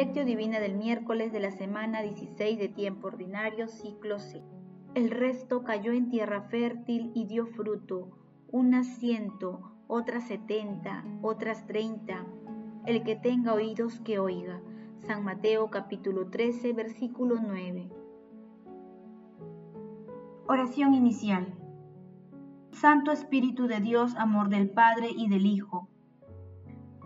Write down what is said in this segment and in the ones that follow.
Lectio Divina del miércoles de la semana 16 de tiempo ordinario, ciclo C. El resto cayó en tierra fértil y dio fruto, unas ciento, otras setenta, otras treinta. El que tenga oídos que oiga. San Mateo capítulo 13, versículo 9. Oración inicial. Santo Espíritu de Dios, amor del Padre y del Hijo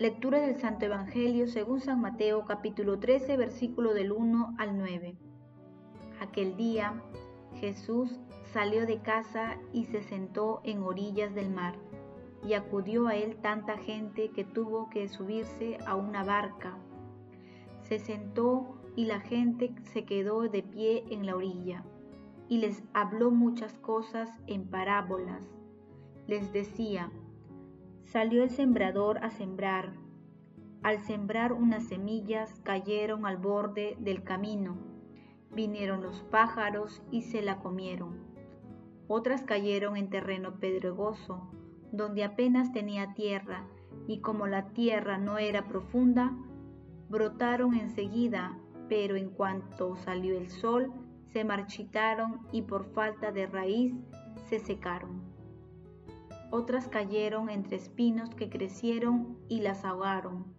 Lectura del Santo Evangelio según San Mateo capítulo 13 versículo del 1 al 9. Aquel día Jesús salió de casa y se sentó en orillas del mar, y acudió a él tanta gente que tuvo que subirse a una barca. Se sentó y la gente se quedó de pie en la orilla, y les habló muchas cosas en parábolas. Les decía, Salió el sembrador a sembrar. Al sembrar unas semillas cayeron al borde del camino. Vinieron los pájaros y se la comieron. Otras cayeron en terreno pedregoso, donde apenas tenía tierra, y como la tierra no era profunda, brotaron enseguida, pero en cuanto salió el sol, se marchitaron y por falta de raíz se secaron otras cayeron entre espinos que crecieron y las ahogaron.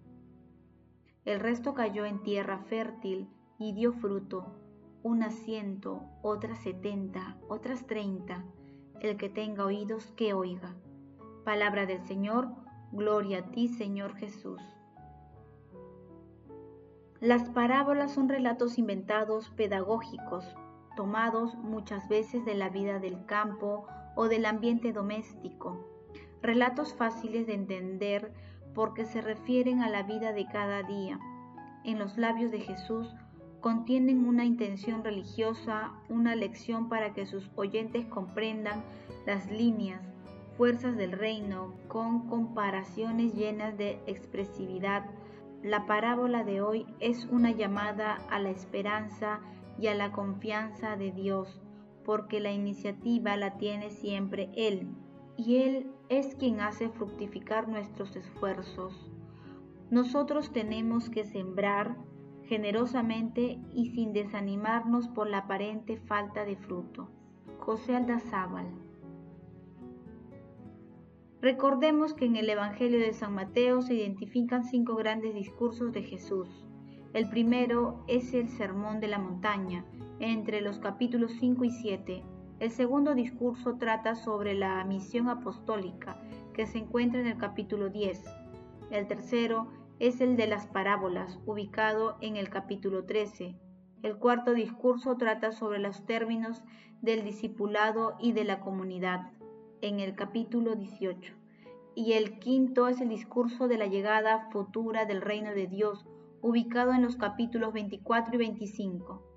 El resto cayó en tierra fértil y dio fruto, unas ciento, otras setenta, otras treinta. El que tenga oídos, que oiga. Palabra del Señor, gloria a ti, Señor Jesús. Las parábolas son relatos inventados pedagógicos, tomados muchas veces de la vida del campo o del ambiente doméstico. Relatos fáciles de entender porque se refieren a la vida de cada día. En los labios de Jesús contienen una intención religiosa, una lección para que sus oyentes comprendan las líneas, fuerzas del reino, con comparaciones llenas de expresividad. La parábola de hoy es una llamada a la esperanza y a la confianza de Dios porque la iniciativa la tiene siempre Él, y Él es quien hace fructificar nuestros esfuerzos. Nosotros tenemos que sembrar generosamente y sin desanimarnos por la aparente falta de fruto. José Aldazábal. Recordemos que en el Evangelio de San Mateo se identifican cinco grandes discursos de Jesús. El primero es el Sermón de la Montaña, entre los capítulos 5 y 7. El segundo discurso trata sobre la misión apostólica, que se encuentra en el capítulo 10. El tercero es el de las parábolas, ubicado en el capítulo 13. El cuarto discurso trata sobre los términos del discipulado y de la comunidad, en el capítulo 18. Y el quinto es el discurso de la llegada futura del reino de Dios, ubicado en los capítulos 24 y 25.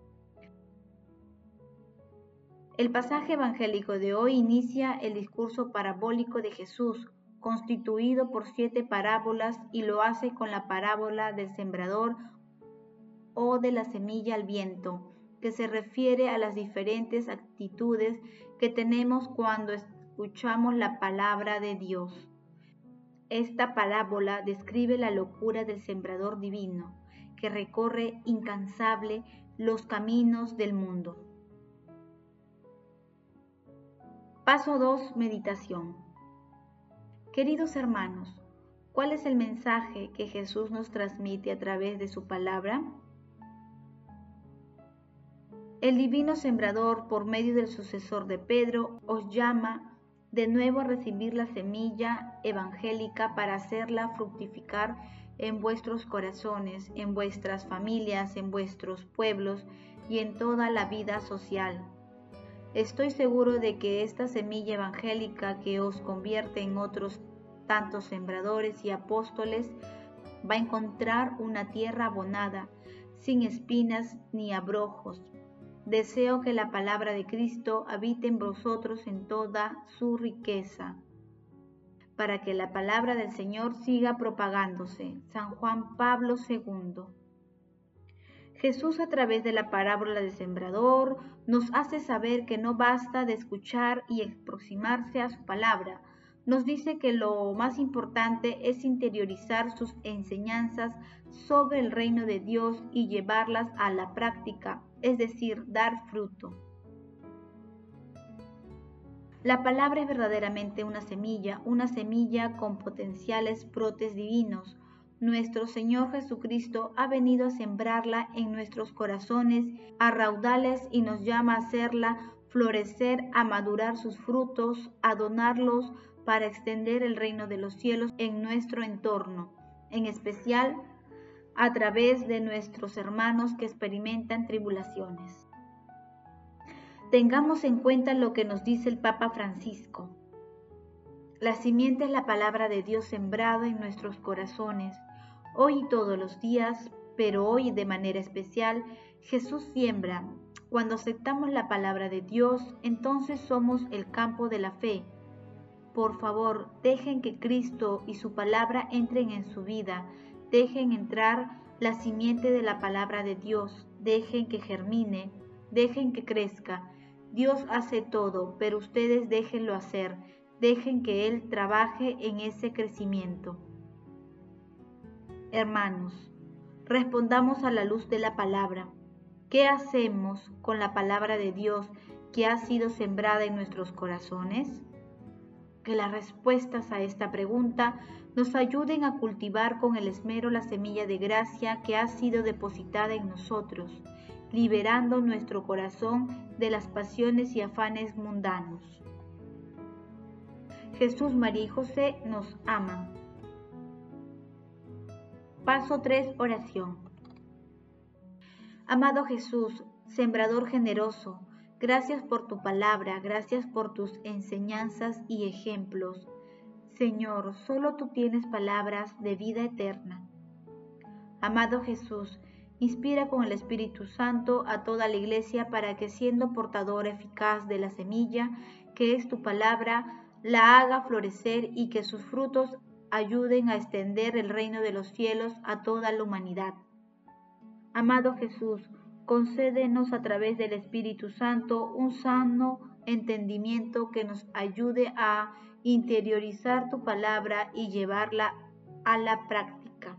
El pasaje evangélico de hoy inicia el discurso parabólico de Jesús, constituido por siete parábolas, y lo hace con la parábola del sembrador o de la semilla al viento, que se refiere a las diferentes actitudes que tenemos cuando escuchamos la palabra de Dios. Esta parábola describe la locura del sembrador divino, que recorre incansable los caminos del mundo. Paso 2. Meditación. Queridos hermanos, ¿cuál es el mensaje que Jesús nos transmite a través de su palabra? El divino sembrador, por medio del sucesor de Pedro, os llama de nuevo a recibir la semilla evangélica para hacerla fructificar en vuestros corazones, en vuestras familias, en vuestros pueblos y en toda la vida social. Estoy seguro de que esta semilla evangélica que os convierte en otros tantos sembradores y apóstoles va a encontrar una tierra abonada, sin espinas ni abrojos. Deseo que la palabra de Cristo habite en vosotros en toda su riqueza, para que la palabra del Señor siga propagándose. San Juan Pablo II. Jesús a través de la parábola del sembrador nos hace saber que no basta de escuchar y aproximarse a su palabra. Nos dice que lo más importante es interiorizar sus enseñanzas sobre el reino de Dios y llevarlas a la práctica, es decir, dar fruto. La palabra es verdaderamente una semilla, una semilla con potenciales brotes divinos, nuestro Señor Jesucristo ha venido a sembrarla en nuestros corazones a raudales y nos llama a hacerla florecer, a madurar sus frutos, a donarlos para extender el reino de los cielos en nuestro entorno, en especial a través de nuestros hermanos que experimentan tribulaciones. Tengamos en cuenta lo que nos dice el Papa Francisco. La simiente es la palabra de Dios sembrada en nuestros corazones, hoy y todos los días, pero hoy de manera especial, Jesús siembra. Cuando aceptamos la palabra de Dios, entonces somos el campo de la fe. Por favor, dejen que Cristo y su palabra entren en su vida, dejen entrar la simiente de la palabra de Dios, dejen que germine, dejen que crezca. Dios hace todo, pero ustedes déjenlo hacer dejen que Él trabaje en ese crecimiento. Hermanos, respondamos a la luz de la palabra. ¿Qué hacemos con la palabra de Dios que ha sido sembrada en nuestros corazones? Que las respuestas a esta pregunta nos ayuden a cultivar con el esmero la semilla de gracia que ha sido depositada en nosotros, liberando nuestro corazón de las pasiones y afanes mundanos. Jesús, María y José nos aman. Paso 3. Oración. Amado Jesús, sembrador generoso, gracias por tu palabra, gracias por tus enseñanzas y ejemplos. Señor, solo tú tienes palabras de vida eterna. Amado Jesús, inspira con el Espíritu Santo a toda la iglesia para que siendo portadora eficaz de la semilla, que es tu palabra, la haga florecer y que sus frutos ayuden a extender el reino de los cielos a toda la humanidad. Amado Jesús, concédenos a través del Espíritu Santo un sano entendimiento que nos ayude a interiorizar tu palabra y llevarla a la práctica.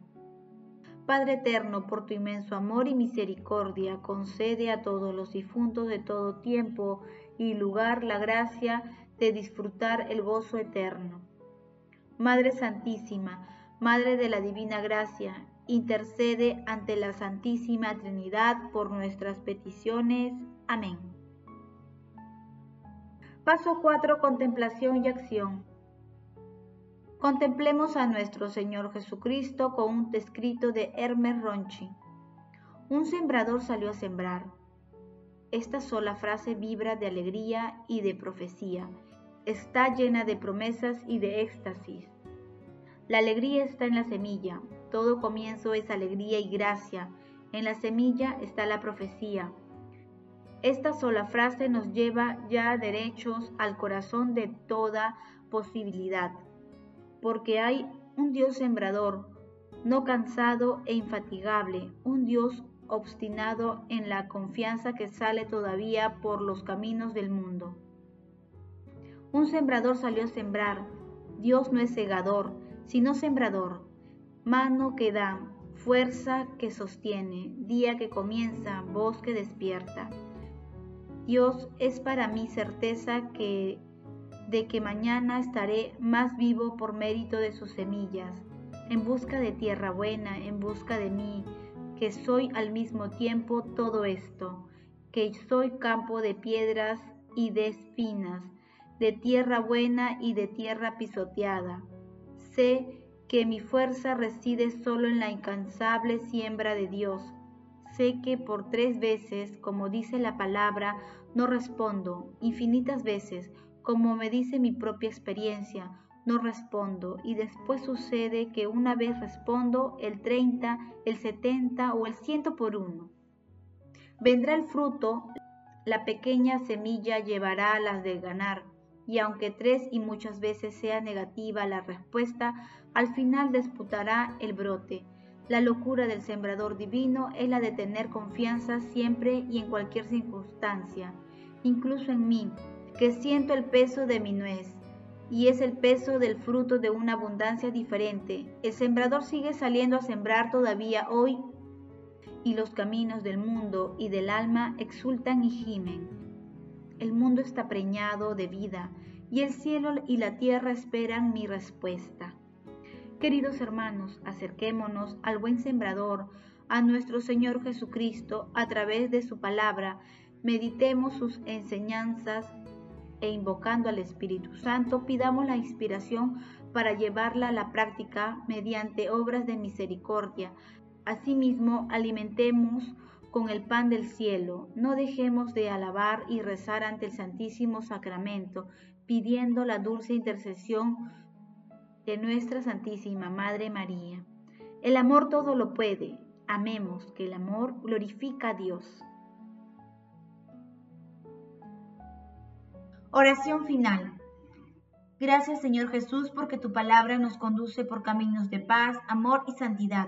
Padre eterno, por tu inmenso amor y misericordia, concede a todos los difuntos de todo tiempo y lugar la gracia de disfrutar el gozo eterno. Madre Santísima, Madre de la Divina Gracia, intercede ante la Santísima Trinidad por nuestras peticiones. Amén. Paso 4. Contemplación y acción. Contemplemos a nuestro Señor Jesucristo con un escrito de Hermes Ronchi. Un sembrador salió a sembrar. Esta sola frase vibra de alegría y de profecía está llena de promesas y de éxtasis. La alegría está en la semilla, todo comienzo es alegría y gracia, en la semilla está la profecía. Esta sola frase nos lleva ya derechos al corazón de toda posibilidad, porque hay un Dios sembrador, no cansado e infatigable, un Dios obstinado en la confianza que sale todavía por los caminos del mundo. Un sembrador salió a sembrar. Dios no es segador, sino sembrador. Mano que da, fuerza que sostiene, día que comienza, voz que despierta. Dios es para mí certeza de que mañana estaré más vivo por mérito de sus semillas, en busca de tierra buena, en busca de mí, que soy al mismo tiempo todo esto, que soy campo de piedras y de espinas, de tierra buena y de tierra pisoteada. Sé que mi fuerza reside solo en la incansable siembra de Dios. Sé que por tres veces, como dice la palabra, no respondo, infinitas veces, como me dice mi propia experiencia, no respondo y después sucede que una vez respondo el 30, el 70 o el 100 por uno. Vendrá el fruto, la pequeña semilla llevará las de ganar y aunque tres y muchas veces sea negativa la respuesta, al final disputará el brote. La locura del sembrador divino es la de tener confianza siempre y en cualquier circunstancia, incluso en mí, que siento el peso de mi nuez, y es el peso del fruto de una abundancia diferente. El sembrador sigue saliendo a sembrar todavía hoy, y los caminos del mundo y del alma exultan y gimen. El mundo está preñado de vida, y el cielo y la tierra esperan mi respuesta. Queridos hermanos, acerquémonos al buen sembrador, a nuestro Señor Jesucristo, a través de su palabra, meditemos sus enseñanzas e invocando al Espíritu Santo, pidamos la inspiración para llevarla a la práctica mediante obras de misericordia. Asimismo, alimentemos con el pan del cielo. No dejemos de alabar y rezar ante el Santísimo Sacramento, pidiendo la dulce intercesión de nuestra Santísima Madre María. El amor todo lo puede. Amemos que el amor glorifica a Dios. Oración final. Gracias Señor Jesús porque tu palabra nos conduce por caminos de paz, amor y santidad.